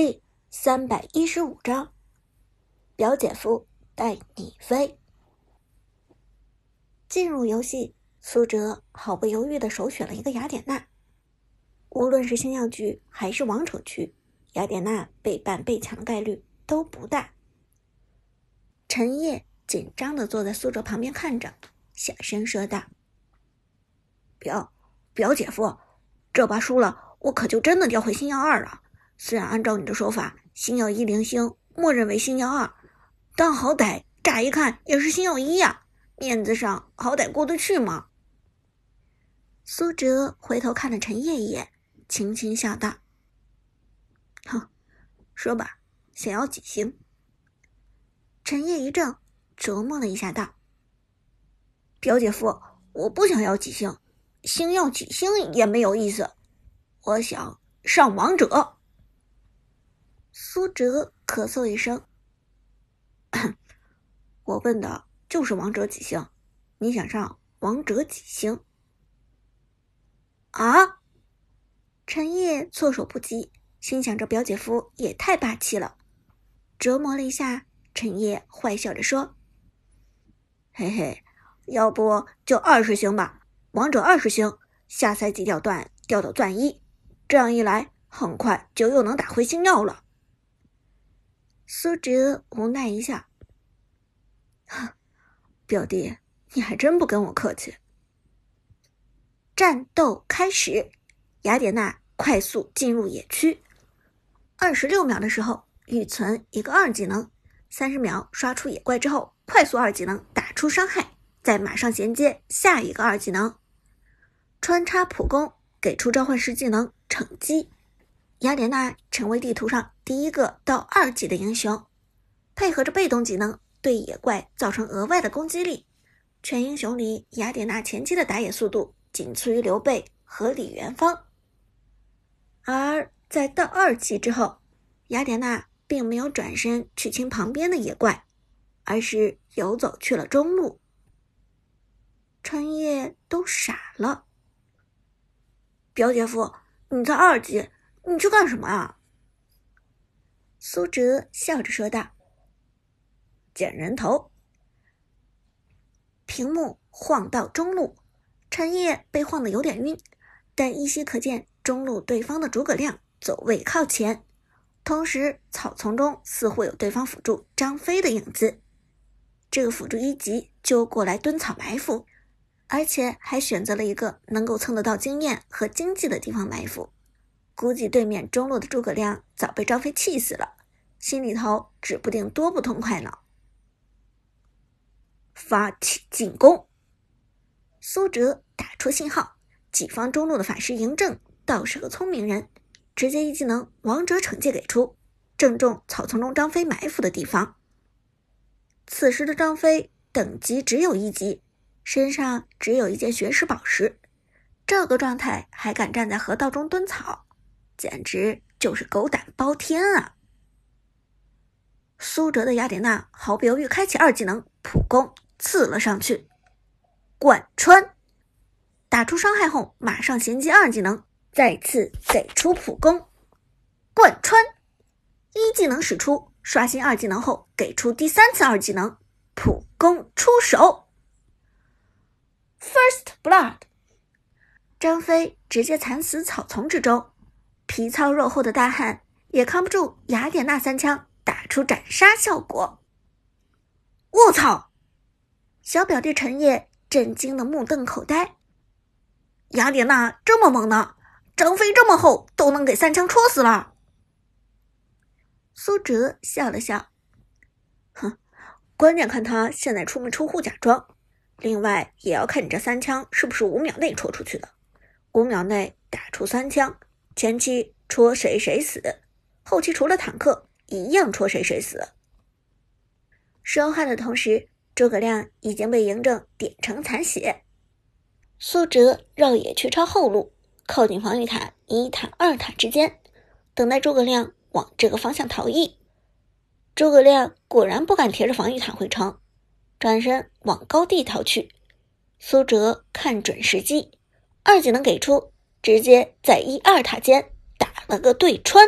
第三百一十五章，表姐夫带你飞。进入游戏，苏哲毫不犹豫的首选了一个雅典娜。无论是星耀局还是王者局，雅典娜被办被抢的概率都不大。陈烨紧张的坐在苏哲旁边看着，小声说道：“表表姐夫，这把输了，我可就真的调回星耀二了。”虽然按照你的说法，星耀一零星默认为星耀二，但好歹乍一看也是星耀一呀，面子上好歹过得去嘛？苏哲回头看了陈烨一眼，轻轻笑道：“哼，说吧，想要几星？”陈烨一怔，琢磨了一下，道：“表姐夫，我不想要几星，星耀几星也没有意思，我想上王者。”苏哲咳嗽一声：“ 我问的就是王者几星？你想上王者几星？”啊！陈烨措手不及，心想：这表姐夫也太霸气了。折磨了一下，陈烨坏笑着说：“嘿嘿，要不就二十星吧，王者二十星，下赛季掉段掉到钻一，这样一来，很快就又能打回星耀了。”苏哲无奈一笑：“表弟，你还真不跟我客气。”战斗开始，雅典娜快速进入野区。二十六秒的时候，预存一个二技能；三十秒刷出野怪之后，快速二技能打出伤害，再马上衔接下一个二技能，穿插普攻，给出召唤师技能惩击。雅典娜成为地图上第一个到二级的英雄，配合着被动技能对野怪造成额外的攻击力。全英雄里，雅典娜前期的打野速度仅次于刘备和李元芳。而在到二级之后，雅典娜并没有转身去清旁边的野怪，而是游走去了中路。陈烨都傻了，表姐夫，你在二级。你去干什么啊？苏哲笑着说道：“捡人头。”屏幕晃到中路，陈烨被晃得有点晕，但依稀可见中路对方的诸葛亮走位靠前，同时草丛中似乎有对方辅助张飞的影子。这个辅助一级就过来蹲草埋伏，而且还选择了一个能够蹭得到经验和经济的地方埋伏。估计对面中路的诸葛亮早被张飞气死了，心里头指不定多不痛快呢。发起进攻，苏哲打出信号，己方中路的法师嬴政倒是个聪明人，直接一技能王者惩戒给出，正中草丛中张飞埋伏的地方。此时的张飞等级只有一级，身上只有一件学士宝石，这个状态还敢站在河道中蹲草。简直就是狗胆包天啊！苏哲的雅典娜毫不犹豫开启二技能普攻，刺了上去，贯穿，打出伤害后马上衔接二技能，再次给出普攻，贯穿，一技能使出，刷新二技能后给出第三次二技能普攻出手，First Blood，张飞直接惨死草丛之中。皮糙肉厚的大汉也扛不住雅典娜三枪打出斩杀效果。我操！小表弟陈烨震惊的目瞪口呆。雅典娜这么猛呢？张飞这么厚都能给三枪戳死了。苏哲笑了笑，哼，关键看他现在出没出护甲装，另外也要看你这三枪是不是五秒内戳出去的。五秒内打出三枪。前期戳谁谁死，后期除了坦克一样戳谁谁死。说话的同时，诸葛亮已经被嬴政点成残血。苏哲绕野去抄后路，靠近防御塔一塔二塔之间，等待诸葛亮往这个方向逃逸。诸葛亮果然不敢贴着防御塔回城，转身往高地逃去。苏哲看准时机，二技能给出。直接在一二塔间打了个对穿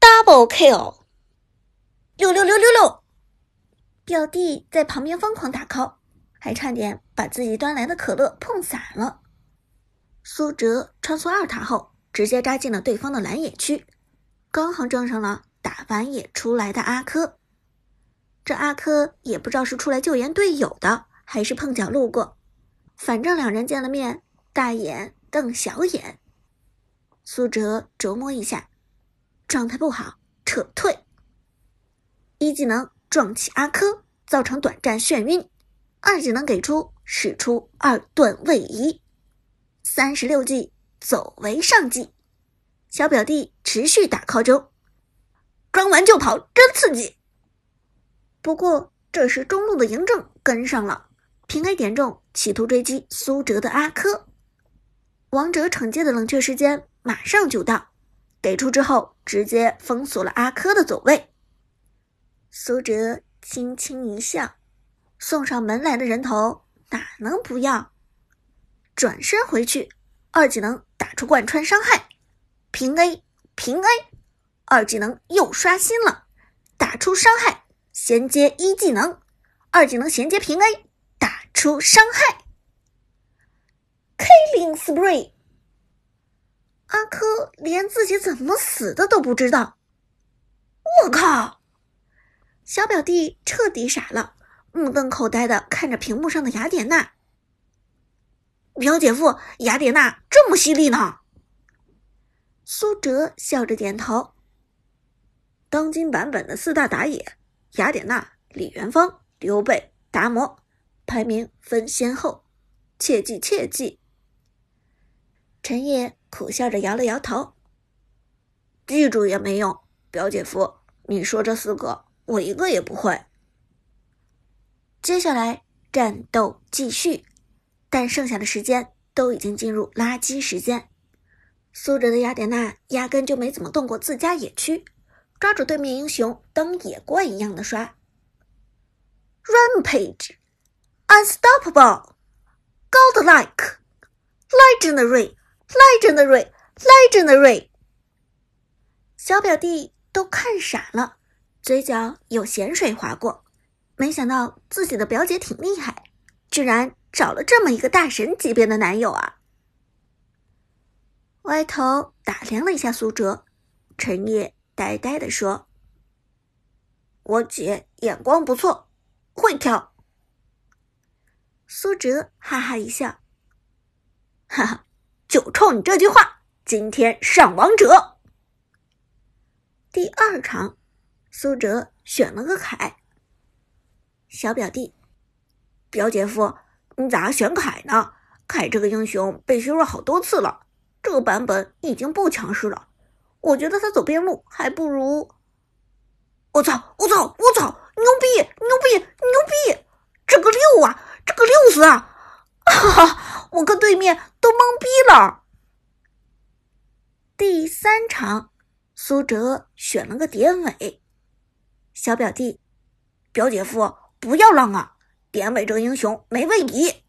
，Double kill！六六六六六！表弟在旁边疯狂打 call，还差点把自己端来的可乐碰洒了。苏哲穿梭二塔后，直接扎进了对方的蓝野区，刚好撞上了打完野出来的阿珂。这阿珂也不知道是出来救援队友的，还是碰巧路过，反正两人见了面，大眼瞪小眼。苏哲琢磨一下，状态不好，撤退。一技能撞起阿珂，造成短暂眩晕；二技能给出，使出二段位移。三十六计走为上计，小表弟持续打 call 中，装完就跑，真刺激。不过这时中路的嬴政跟上了，平 A 点中，企图追击苏哲的阿珂。王者惩戒的冷却时间马上就到，给出之后直接封锁了阿珂的走位。苏哲轻轻一笑，送上门来的人头哪能不要？转身回去，二技能打出贯穿伤害，平 A 平 A，二技能又刷新了，打出伤害，衔接一技能，二技能衔接平 A，打出伤害，Killing Spree。阿珂连自己怎么死的都不知道，我靠！小表弟彻底傻了，目瞪口呆的看着屏幕上的雅典娜。表姐夫，雅典娜这么犀利呢？苏哲笑着点头。当今版本的四大打野，雅典娜、李元芳、刘备、达摩，排名分先后，切记切记。陈烨苦笑着摇了摇头，记住也没用。表姐夫，你说这四个，我一个也不会。接下来战斗继续。但剩下的时间都已经进入垃圾时间，苏哲的雅典娜压根就没怎么动过自家野区，抓住对面英雄当野怪一样的刷。Rampage, unstoppable, godlike, legendary. Legendary, Legendary 小表弟都看傻了，嘴角有咸水划过，没想到自己的表姐挺厉害，居然。找了这么一个大神级别的男友啊！歪头打量了一下苏哲，陈烨呆呆的说：“我姐眼光不错，会挑。”苏哲哈哈一笑：“哈哈，就冲你这句话，今天上王者。”第二场，苏哲选了个凯。小表弟，表姐夫。你咋选凯呢？凯这个英雄被削弱好多次了，这个版本已经不强势了。我觉得他走边路还不如……我操！我操！我操！牛逼！牛逼！牛逼！这个六啊！这个六死啊！哈哈！我跟对面第三场，苏哲选了个典韦。小表弟，表姐夫，不要浪啊！典韦这个英雄没位移，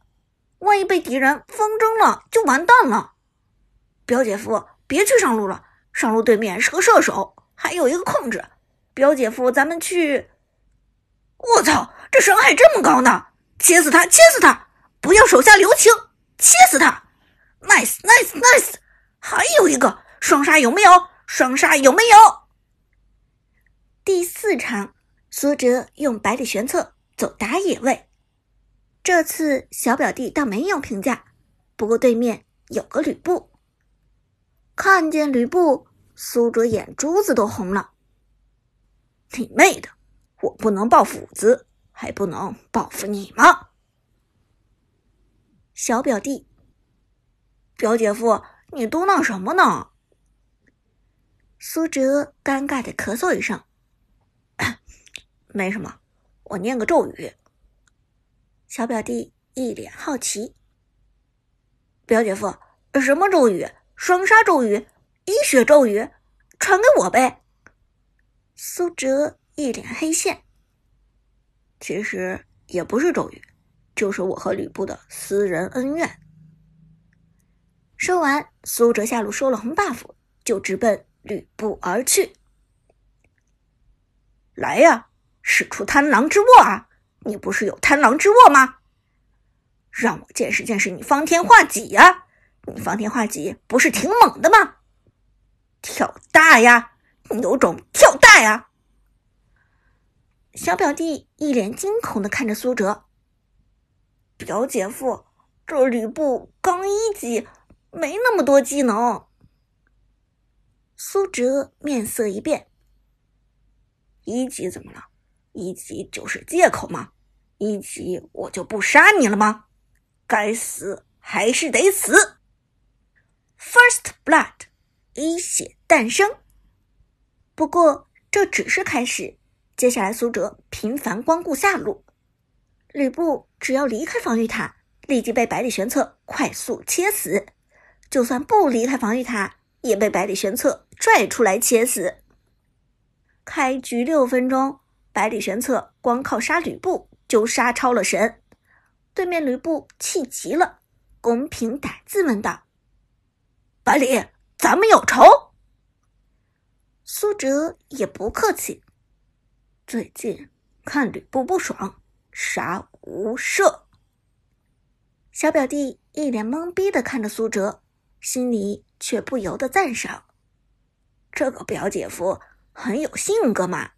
万一被敌人风筝了就完蛋了。表姐夫，别去上路了，上路对面是个射手，还有一个控制。表姐夫，咱们去。我操，这伤害这么高呢！切死他，切死他！不要手下留情，切死他！Nice，Nice，Nice！还有一个双杀有没有？双杀有没有？第四场，苏哲用百里玄策走打野位。这次小表弟倒没有评价，不过对面有个吕布，看见吕布，苏哲眼珠子都红了。你妹的！我不能抱斧子，还不能报复你吗？小表弟，表姐夫，你嘟囔什么呢？苏哲尴尬的咳嗽一声，没什么，我念个咒语。小表弟一脸好奇：“表姐夫，什么咒语？双杀咒语？医血咒语？传给我呗！”苏哲一脸黑线：“其实也不是咒语，就是我和吕布的私人恩怨。”说完，苏哲下路收了红 buff，就直奔吕布而去。来呀，使出贪狼之握啊！你不是有贪狼之握吗？让我见识见识你方天画戟呀！你方天画戟不是挺猛的吗？跳大呀！你有种跳大呀！小表弟一脸惊恐的看着苏哲，表姐夫，这吕布刚一级，没那么多技能。苏哲面色一变，一级怎么了？一级就是借口吗？一级我就不杀你了吗？该死还是得死。First blood，一血诞生。不过这只是开始。接下来，苏哲频繁光顾下路，吕布只要离开防御塔，立即被百里玄策快速切死；就算不离开防御塔，也被百里玄策拽出来切死。开局六分钟，百里玄策光靠杀吕布就杀超了神，对面吕布气急了，公屏打字问道：“百里，咱们有仇？”苏哲也不客气。最近看吕布不爽，杀无赦。小表弟一脸懵逼的看着苏哲，心里却不由得赞赏：这个表姐夫很有性格嘛。